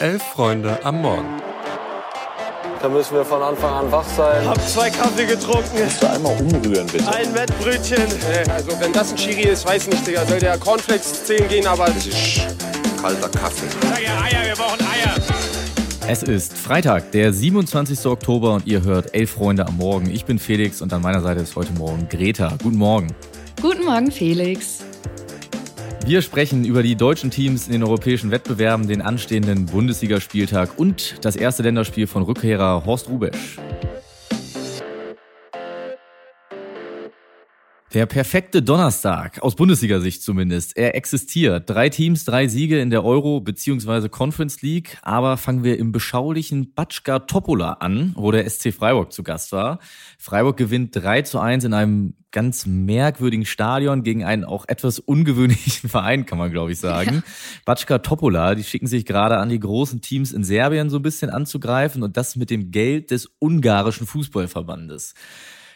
Elf Freunde am Morgen. Da müssen wir von Anfang an wach sein. Hab zwei Kaffee getrunken. Kannst du einmal umrühren, bitte? Ein Wettbrötchen. Also wenn das ein Chiri ist, weiß nicht, Digga. Soll der Cornflakes 10 gehen, aber... Das ist kalter Kaffee. Sag ja Eier, wir brauchen Eier. Es ist Freitag, der 27. Oktober und ihr hört Elf Freunde am Morgen. Ich bin Felix und an meiner Seite ist heute Morgen Greta. Guten Morgen. Guten Morgen, Felix. Wir sprechen über die deutschen Teams in den europäischen Wettbewerben, den anstehenden Bundesligaspieltag und das erste Länderspiel von Rückkehrer Horst Rubesch. Der perfekte Donnerstag, aus Bundesliga-Sicht zumindest. Er existiert. Drei Teams, drei Siege in der Euro- bzw. Conference League. Aber fangen wir im beschaulichen Batschka Topola an, wo der SC Freiburg zu Gast war. Freiburg gewinnt 3 zu 1 in einem ganz merkwürdigen Stadion gegen einen auch etwas ungewöhnlichen Verein, kann man glaube ich sagen. Ja. Batschka Topola, die schicken sich gerade an, die großen Teams in Serbien so ein bisschen anzugreifen und das mit dem Geld des ungarischen Fußballverbandes.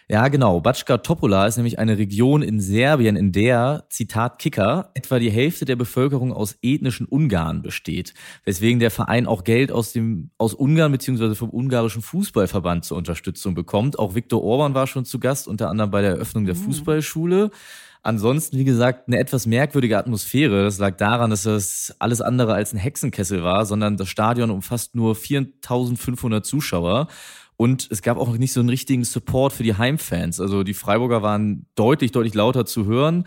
Ja, genau. Batschka Topola ist nämlich eine Region in Serbien, in der, Zitat Kicker, etwa die Hälfte der Bevölkerung aus ethnischen Ungarn besteht, weswegen der Verein auch Geld aus dem, aus Ungarn beziehungsweise vom ungarischen Fußballverband zur Unterstützung bekommt. Auch Viktor Orban war schon zu Gast, unter anderem bei der Eröffnung der mhm. Fußballschule. Ansonsten, wie gesagt, eine etwas merkwürdige Atmosphäre. Das lag daran, dass das alles andere als ein Hexenkessel war, sondern das Stadion umfasst nur 4500 Zuschauer. Und es gab auch nicht so einen richtigen Support für die Heimfans. Also die Freiburger waren deutlich, deutlich lauter zu hören.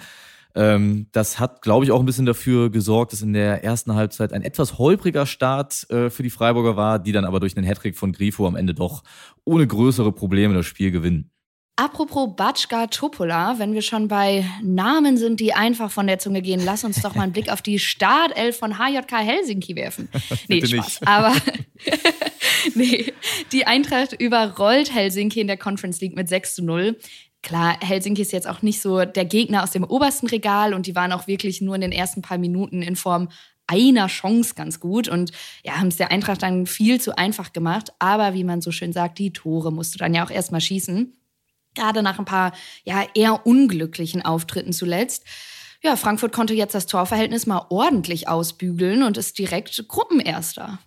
Ähm, das hat, glaube ich, auch ein bisschen dafür gesorgt, dass in der ersten Halbzeit ein etwas holpriger Start äh, für die Freiburger war, die dann aber durch den Hattrick von Grifo am Ende doch ohne größere Probleme das Spiel gewinnen. Apropos Batschka Topola, wenn wir schon bei Namen sind, die einfach von der Zunge gehen, lass uns doch mal einen Blick auf die Startelf von HJK Helsinki werfen. Nee, Bitte Spaß. Nicht. Aber nee, die Eintracht überrollt Helsinki in der Conference League mit 6 zu 0. Klar, Helsinki ist jetzt auch nicht so der Gegner aus dem obersten Regal und die waren auch wirklich nur in den ersten paar Minuten in Form einer Chance ganz gut und ja, haben es der Eintracht dann viel zu einfach gemacht. Aber wie man so schön sagt, die Tore musst du dann ja auch erstmal schießen gerade nach ein paar ja eher unglücklichen Auftritten zuletzt. Ja, Frankfurt konnte jetzt das Torverhältnis mal ordentlich ausbügeln und ist direkt Gruppenerster.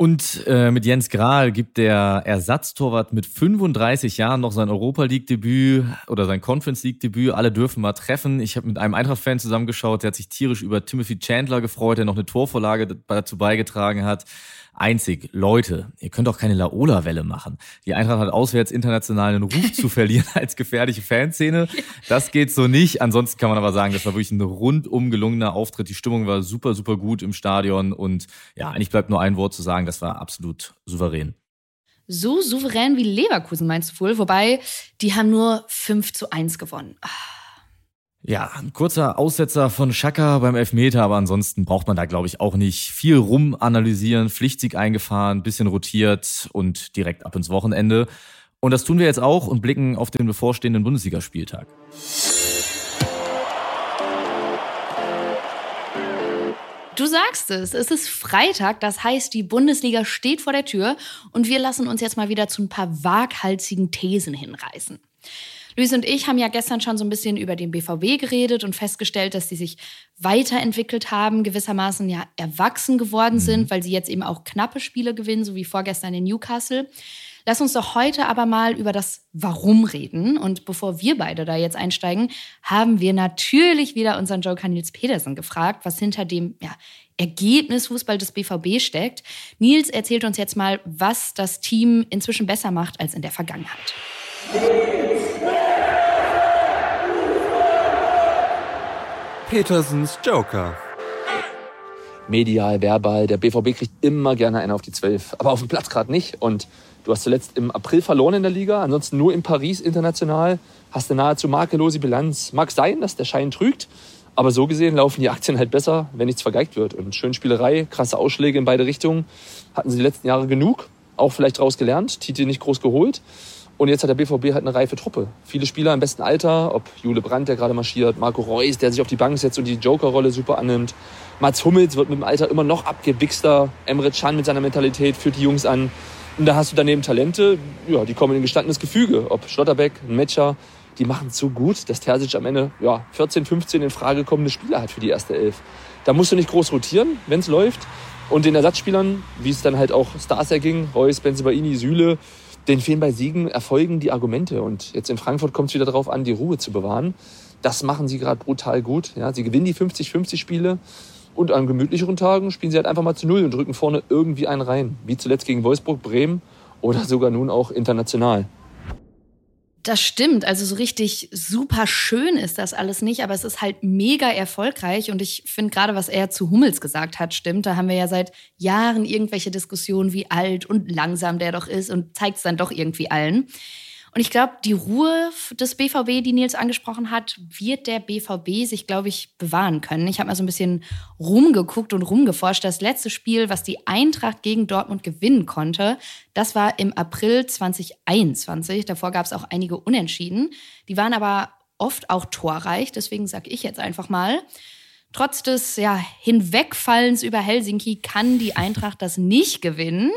Und äh, mit Jens Grahl gibt der Ersatztorwart mit 35 Jahren noch sein Europa League-Debüt oder sein Conference League-Debüt. Alle dürfen mal treffen. Ich habe mit einem Eintracht-Fan zusammengeschaut, der hat sich tierisch über Timothy Chandler gefreut, der noch eine Torvorlage dazu beigetragen hat einzig, Leute, ihr könnt auch keine Laola-Welle machen. Die Eintracht hat auswärts internationalen Ruf zu verlieren als gefährliche Fanszene. Das geht so nicht. Ansonsten kann man aber sagen, das war wirklich ein rundum gelungener Auftritt. Die Stimmung war super, super gut im Stadion und ja, eigentlich bleibt nur ein Wort zu sagen, das war absolut souverän. So souverän wie Leverkusen meinst du wohl? Wobei, die haben nur 5 zu 1 gewonnen. Ah. Ja, ein kurzer Aussetzer von Schaka beim Elfmeter, aber ansonsten braucht man da, glaube ich, auch nicht viel rum analysieren. Pflichtsieg eingefahren, bisschen rotiert und direkt ab ins Wochenende. Und das tun wir jetzt auch und blicken auf den bevorstehenden Bundesligaspieltag. Du sagst es, es ist Freitag, das heißt, die Bundesliga steht vor der Tür und wir lassen uns jetzt mal wieder zu ein paar waghalsigen Thesen hinreißen. Luis und ich haben ja gestern schon so ein bisschen über den BVB geredet und festgestellt, dass sie sich weiterentwickelt haben, gewissermaßen ja erwachsen geworden mhm. sind, weil sie jetzt eben auch knappe Spiele gewinnen, so wie vorgestern in Newcastle. Lass uns doch heute aber mal über das Warum reden. Und bevor wir beide da jetzt einsteigen, haben wir natürlich wieder unseren Joker Nils Pedersen gefragt, was hinter dem ja, Ergebnisfußball des BVB steckt. Nils erzählt uns jetzt mal, was das Team inzwischen besser macht als in der Vergangenheit. Petersens Joker. Medial, verbal, der BVB kriegt immer gerne einen auf die Zwölf. Aber auf dem Platz gerade nicht. Und du hast zuletzt im April verloren in der Liga, ansonsten nur in Paris international. Hast eine nahezu makellose Bilanz. Mag sein, dass der Schein trügt. Aber so gesehen laufen die Aktien halt besser, wenn nichts vergeigt wird. Und Schönspielerei, krasse Ausschläge in beide Richtungen. Hatten sie die letzten Jahre genug. Auch vielleicht draus gelernt. Titel nicht groß geholt. Und jetzt hat der BVB halt eine reife Truppe. Viele Spieler im besten Alter, ob Jule Brandt, der gerade marschiert, Marco Reus, der sich auf die Bank setzt und die Joker-Rolle super annimmt. Mats Hummels wird mit dem Alter immer noch abgewichster. Emre Can mit seiner Mentalität führt die Jungs an. Und da hast du daneben Talente, ja, die kommen in gestandenes Gefüge. Ob Schlotterbeck, ein Metscher, die machen es so gut, dass Terzic am Ende ja, 14, 15 in Frage kommende Spieler hat für die erste Elf. Da musst du nicht groß rotieren, wenn es läuft. Und den Ersatzspielern, wie es dann halt auch Stars erging, Reus, Benzebaini, Süle, denen fehlen bei Siegen, Erfolgen die Argumente. Und jetzt in Frankfurt kommt es wieder darauf an, die Ruhe zu bewahren. Das machen sie gerade brutal gut. Ja, sie gewinnen die 50-50 Spiele. Und an gemütlicheren Tagen spielen sie halt einfach mal zu Null und drücken vorne irgendwie einen rein. Wie zuletzt gegen Wolfsburg, Bremen oder sogar nun auch international. Das stimmt. Also so richtig super schön ist das alles nicht, aber es ist halt mega erfolgreich. Und ich finde gerade, was er zu Hummels gesagt hat, stimmt. Da haben wir ja seit Jahren irgendwelche Diskussionen, wie alt und langsam der doch ist und zeigt es dann doch irgendwie allen. Und ich glaube, die Ruhe des BVB, die Nils angesprochen hat, wird der BVB sich, glaube ich, bewahren können. Ich habe mal so ein bisschen rumgeguckt und rumgeforscht. Das letzte Spiel, was die Eintracht gegen Dortmund gewinnen konnte, das war im April 2021. Davor gab es auch einige Unentschieden. Die waren aber oft auch torreich. Deswegen sage ich jetzt einfach mal, Trotz des ja, Hinwegfallens über Helsinki kann die Eintracht das nicht gewinnen,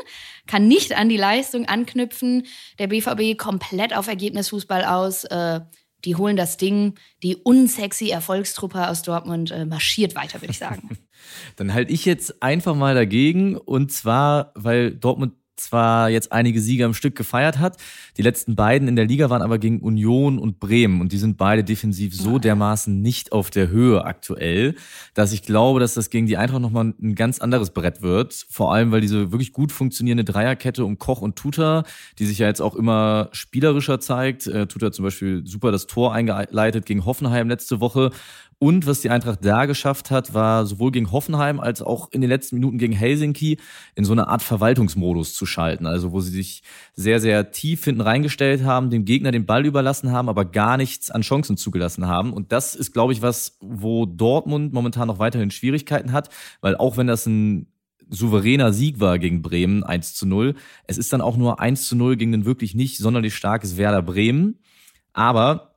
kann nicht an die Leistung anknüpfen. Der BVB komplett auf Ergebnisfußball aus. Äh, die holen das Ding. Die unsexy Erfolgstruppe aus Dortmund äh, marschiert weiter, würde ich sagen. Dann halte ich jetzt einfach mal dagegen. Und zwar, weil Dortmund zwar jetzt einige Sieger im Stück gefeiert hat. Die letzten beiden in der Liga waren aber gegen Union und Bremen und die sind beide defensiv so dermaßen nicht auf der Höhe aktuell, dass ich glaube, dass das gegen die Eintracht nochmal ein ganz anderes Brett wird. Vor allem, weil diese wirklich gut funktionierende Dreierkette um Koch und Tuta, die sich ja jetzt auch immer spielerischer zeigt. Äh, Tuta zum Beispiel super das Tor eingeleitet gegen Hoffenheim letzte Woche und was die Eintracht da geschafft hat, war sowohl gegen Hoffenheim als auch in den letzten Minuten gegen Helsinki in so eine Art Verwaltungsmodus zu schalten. Also wo sie sich sehr, sehr tief hinten reingestellt haben, dem Gegner den Ball überlassen haben, aber gar nichts an Chancen zugelassen haben. Und das ist, glaube ich, was, wo Dortmund momentan noch weiterhin Schwierigkeiten hat, weil auch wenn das ein souveräner Sieg war gegen Bremen, 1 zu 0, es ist dann auch nur 1 zu 0 gegen ein wirklich nicht sonderlich starkes Werder Bremen. Aber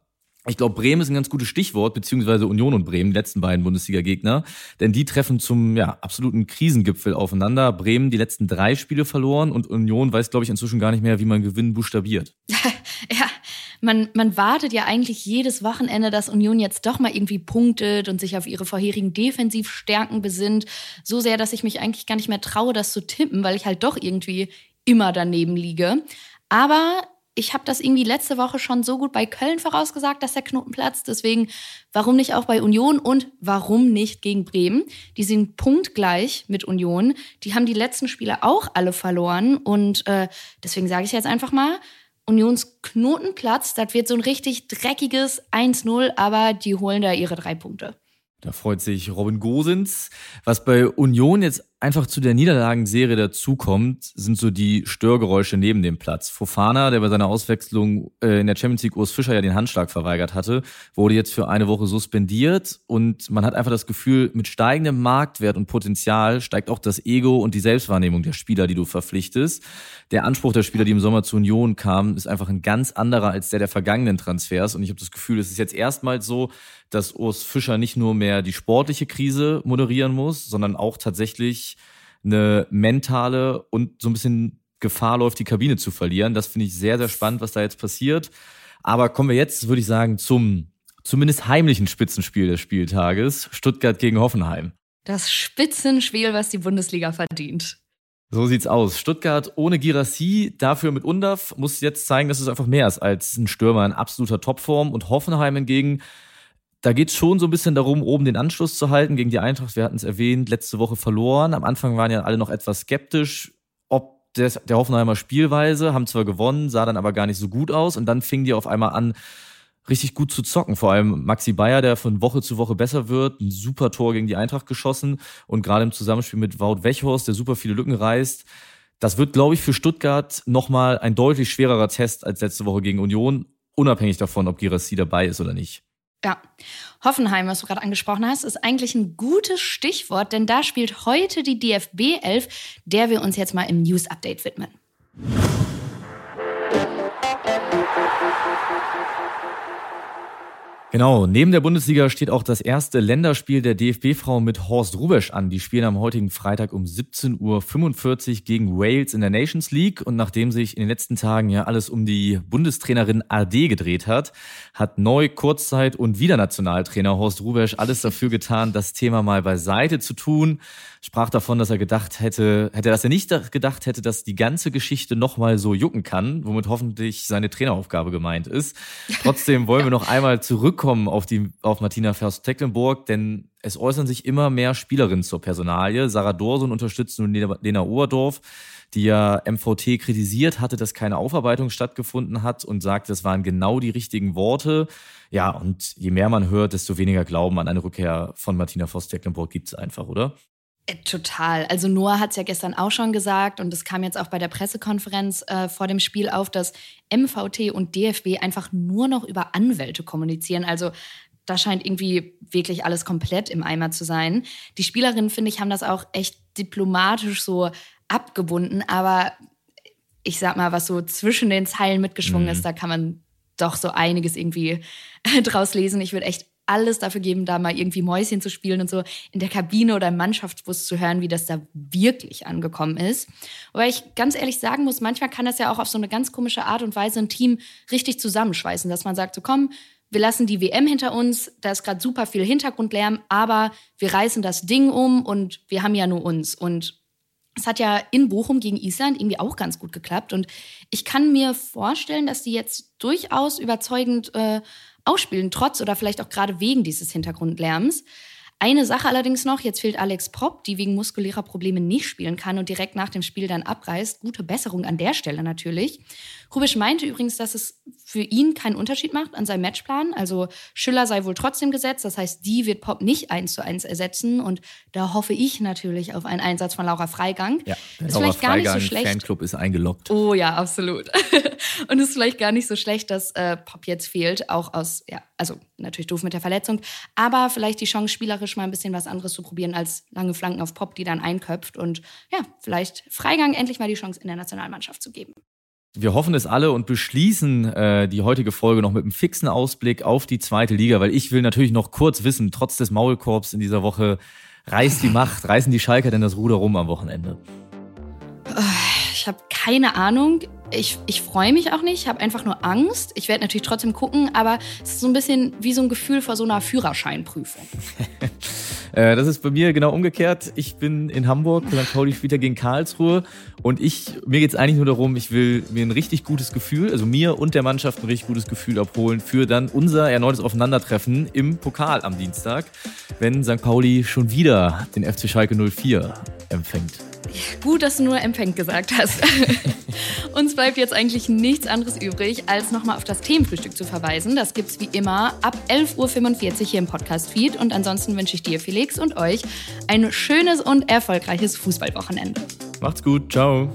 ich glaube, Bremen ist ein ganz gutes Stichwort, beziehungsweise Union und Bremen, die letzten beiden Bundesliga-Gegner. Denn die treffen zum ja, absoluten Krisengipfel aufeinander. Bremen die letzten drei Spiele verloren und Union weiß, glaube ich, inzwischen gar nicht mehr, wie man Gewinnen buchstabiert. ja, man, man wartet ja eigentlich jedes Wochenende, dass Union jetzt doch mal irgendwie punktet und sich auf ihre vorherigen Defensivstärken besinnt. So sehr, dass ich mich eigentlich gar nicht mehr traue, das zu tippen, weil ich halt doch irgendwie immer daneben liege. Aber ich habe das irgendwie letzte Woche schon so gut bei Köln vorausgesagt, dass der Knoten platzt. Deswegen, warum nicht auch bei Union und warum nicht gegen Bremen? Die sind punktgleich mit Union. Die haben die letzten Spiele auch alle verloren. Und äh, deswegen sage ich jetzt einfach mal, Unions Knotenplatz, das wird so ein richtig dreckiges 1-0, aber die holen da ihre drei Punkte. Da freut sich Robin Gosens. Was bei Union jetzt einfach zu der Niederlagenserie dazukommt, sind so die Störgeräusche neben dem Platz. Fofana, der bei seiner Auswechslung äh, in der Champions League Urs Fischer ja den Handschlag verweigert hatte, wurde jetzt für eine Woche suspendiert und man hat einfach das Gefühl, mit steigendem Marktwert und Potenzial steigt auch das Ego und die Selbstwahrnehmung der Spieler, die du verpflichtest. Der Anspruch der Spieler, die im Sommer zur Union kamen, ist einfach ein ganz anderer als der der vergangenen Transfers und ich habe das Gefühl, es ist jetzt erstmals so, dass Urs Fischer nicht nur mehr die sportliche Krise moderieren muss, sondern auch tatsächlich eine mentale und so ein bisschen Gefahr läuft, die Kabine zu verlieren. Das finde ich sehr, sehr spannend, was da jetzt passiert. Aber kommen wir jetzt, würde ich sagen, zum zumindest heimlichen Spitzenspiel des Spieltages. Stuttgart gegen Hoffenheim. Das Spitzenspiel, was die Bundesliga verdient. So sieht's aus. Stuttgart ohne Girassi, dafür mit Undaf, muss jetzt zeigen, dass es einfach mehr ist als ein Stürmer in absoluter Topform. Und Hoffenheim hingegen da geht es schon so ein bisschen darum, oben den Anschluss zu halten gegen die Eintracht. Wir hatten es erwähnt, letzte Woche verloren. Am Anfang waren ja alle noch etwas skeptisch, ob des, der Hoffenheimer Spielweise, haben zwar gewonnen, sah dann aber gar nicht so gut aus. Und dann fingen die auf einmal an, richtig gut zu zocken. Vor allem Maxi Bayer, der von Woche zu Woche besser wird, ein super Tor gegen die Eintracht geschossen und gerade im Zusammenspiel mit Wout Wechhorst, der super viele Lücken reißt. Das wird, glaube ich, für Stuttgart nochmal ein deutlich schwererer Test als letzte Woche gegen Union, unabhängig davon, ob Girassi dabei ist oder nicht. Ja, Hoffenheim, was du gerade angesprochen hast, ist eigentlich ein gutes Stichwort, denn da spielt heute die DFB 11, der wir uns jetzt mal im News Update widmen. Genau, neben der Bundesliga steht auch das erste Länderspiel der DFB-Frau mit Horst Rubesch an. Die spielen am heutigen Freitag um 17.45 Uhr gegen Wales in der Nations League. Und nachdem sich in den letzten Tagen ja alles um die Bundestrainerin AD gedreht hat, hat neu Kurzzeit- und Wiedernationaltrainer Horst Rubesch alles dafür getan, das Thema mal beiseite zu tun. Sprach davon, dass er gedacht hätte, hätte, dass er nicht gedacht hätte, dass die ganze Geschichte nochmal so jucken kann, womit hoffentlich seine Traineraufgabe gemeint ist. Trotzdem wollen wir noch einmal zurückkommen zurückkommen auf, die, auf Martina Fürst-Tecklenburg, denn es äußern sich immer mehr Spielerinnen zur Personalie. Sarah Dorson unterstützt nun Lena Oberdorf, die ja MVT kritisiert hatte, dass keine Aufarbeitung stattgefunden hat und sagt, das waren genau die richtigen Worte. Ja, und je mehr man hört, desto weniger Glauben an eine Rückkehr von Martina Fürst-Tecklenburg gibt es einfach, oder? Äh, total. Also Noah hat es ja gestern auch schon gesagt und es kam jetzt auch bei der Pressekonferenz äh, vor dem Spiel auf, dass MVT und DFB einfach nur noch über Anwälte kommunizieren. Also da scheint irgendwie wirklich alles komplett im Eimer zu sein. Die Spielerinnen, finde ich, haben das auch echt diplomatisch so abgebunden, aber ich sag mal, was so zwischen den Zeilen mitgeschwungen mhm. ist, da kann man doch so einiges irgendwie draus lesen. Ich würde echt alles dafür geben, da mal irgendwie Mäuschen zu spielen und so in der Kabine oder im Mannschaftsbus zu hören, wie das da wirklich angekommen ist. Wobei ich ganz ehrlich sagen muss, manchmal kann das ja auch auf so eine ganz komische Art und Weise ein Team richtig zusammenschweißen, dass man sagt, so komm, wir lassen die WM hinter uns, da ist gerade super viel Hintergrundlärm, aber wir reißen das Ding um und wir haben ja nur uns. Und es hat ja in Bochum gegen Island irgendwie auch ganz gut geklappt. Und ich kann mir vorstellen, dass die jetzt durchaus überzeugend äh, ausspielen, trotz oder vielleicht auch gerade wegen dieses Hintergrundlärms. Eine Sache allerdings noch, jetzt fehlt Alex Popp, die wegen muskulärer Probleme nicht spielen kann und direkt nach dem Spiel dann abreist. Gute Besserung an der Stelle natürlich. Rubisch meinte übrigens, dass es für ihn keinen Unterschied macht an seinem Matchplan. Also Schüller sei wohl trotzdem gesetzt. Das heißt, die wird Pop nicht eins zu eins ersetzen. Und da hoffe ich natürlich auf einen Einsatz von Laura Freigang. Ja, ist Laura vielleicht gar nicht so schlecht. Fanclub ist eingeloggt. Oh ja, absolut. und es ist vielleicht gar nicht so schlecht, dass äh, Pop jetzt fehlt. Auch aus, ja, also natürlich doof mit der Verletzung. Aber vielleicht die Chance, spielerisch mal ein bisschen was anderes zu probieren als lange Flanken auf Pop, die dann einköpft. Und ja, vielleicht Freigang endlich mal die Chance in der Nationalmannschaft zu geben. Wir hoffen es alle und beschließen äh, die heutige Folge noch mit einem fixen Ausblick auf die zweite Liga, weil ich will natürlich noch kurz wissen, trotz des Maulkorbs in dieser Woche, reißt die Macht, reißen die Schalker denn das Ruder rum am Wochenende? Ich habe keine Ahnung. Ich, ich freue mich auch nicht, ich habe einfach nur Angst. Ich werde natürlich trotzdem gucken, aber es ist so ein bisschen wie so ein Gefühl vor so einer Führerscheinprüfung. Äh, das ist bei mir genau umgekehrt. Ich bin in Hamburg, St. Pauli spielt gegen Karlsruhe und ich, mir geht es eigentlich nur darum, ich will mir ein richtig gutes Gefühl, also mir und der Mannschaft ein richtig gutes Gefühl abholen für dann unser erneutes Aufeinandertreffen im Pokal am Dienstag, wenn St. Pauli schon wieder den FC Schalke 04 empfängt. Gut, dass du nur empfängt gesagt hast. Uns bleibt jetzt eigentlich nichts anderes übrig, als nochmal auf das Themenfrühstück zu verweisen. Das gibt's wie immer ab 11.45 Uhr hier im Podcast-Feed. Und ansonsten wünsche ich dir, Felix, und euch ein schönes und erfolgreiches Fußballwochenende. Macht's gut. Ciao.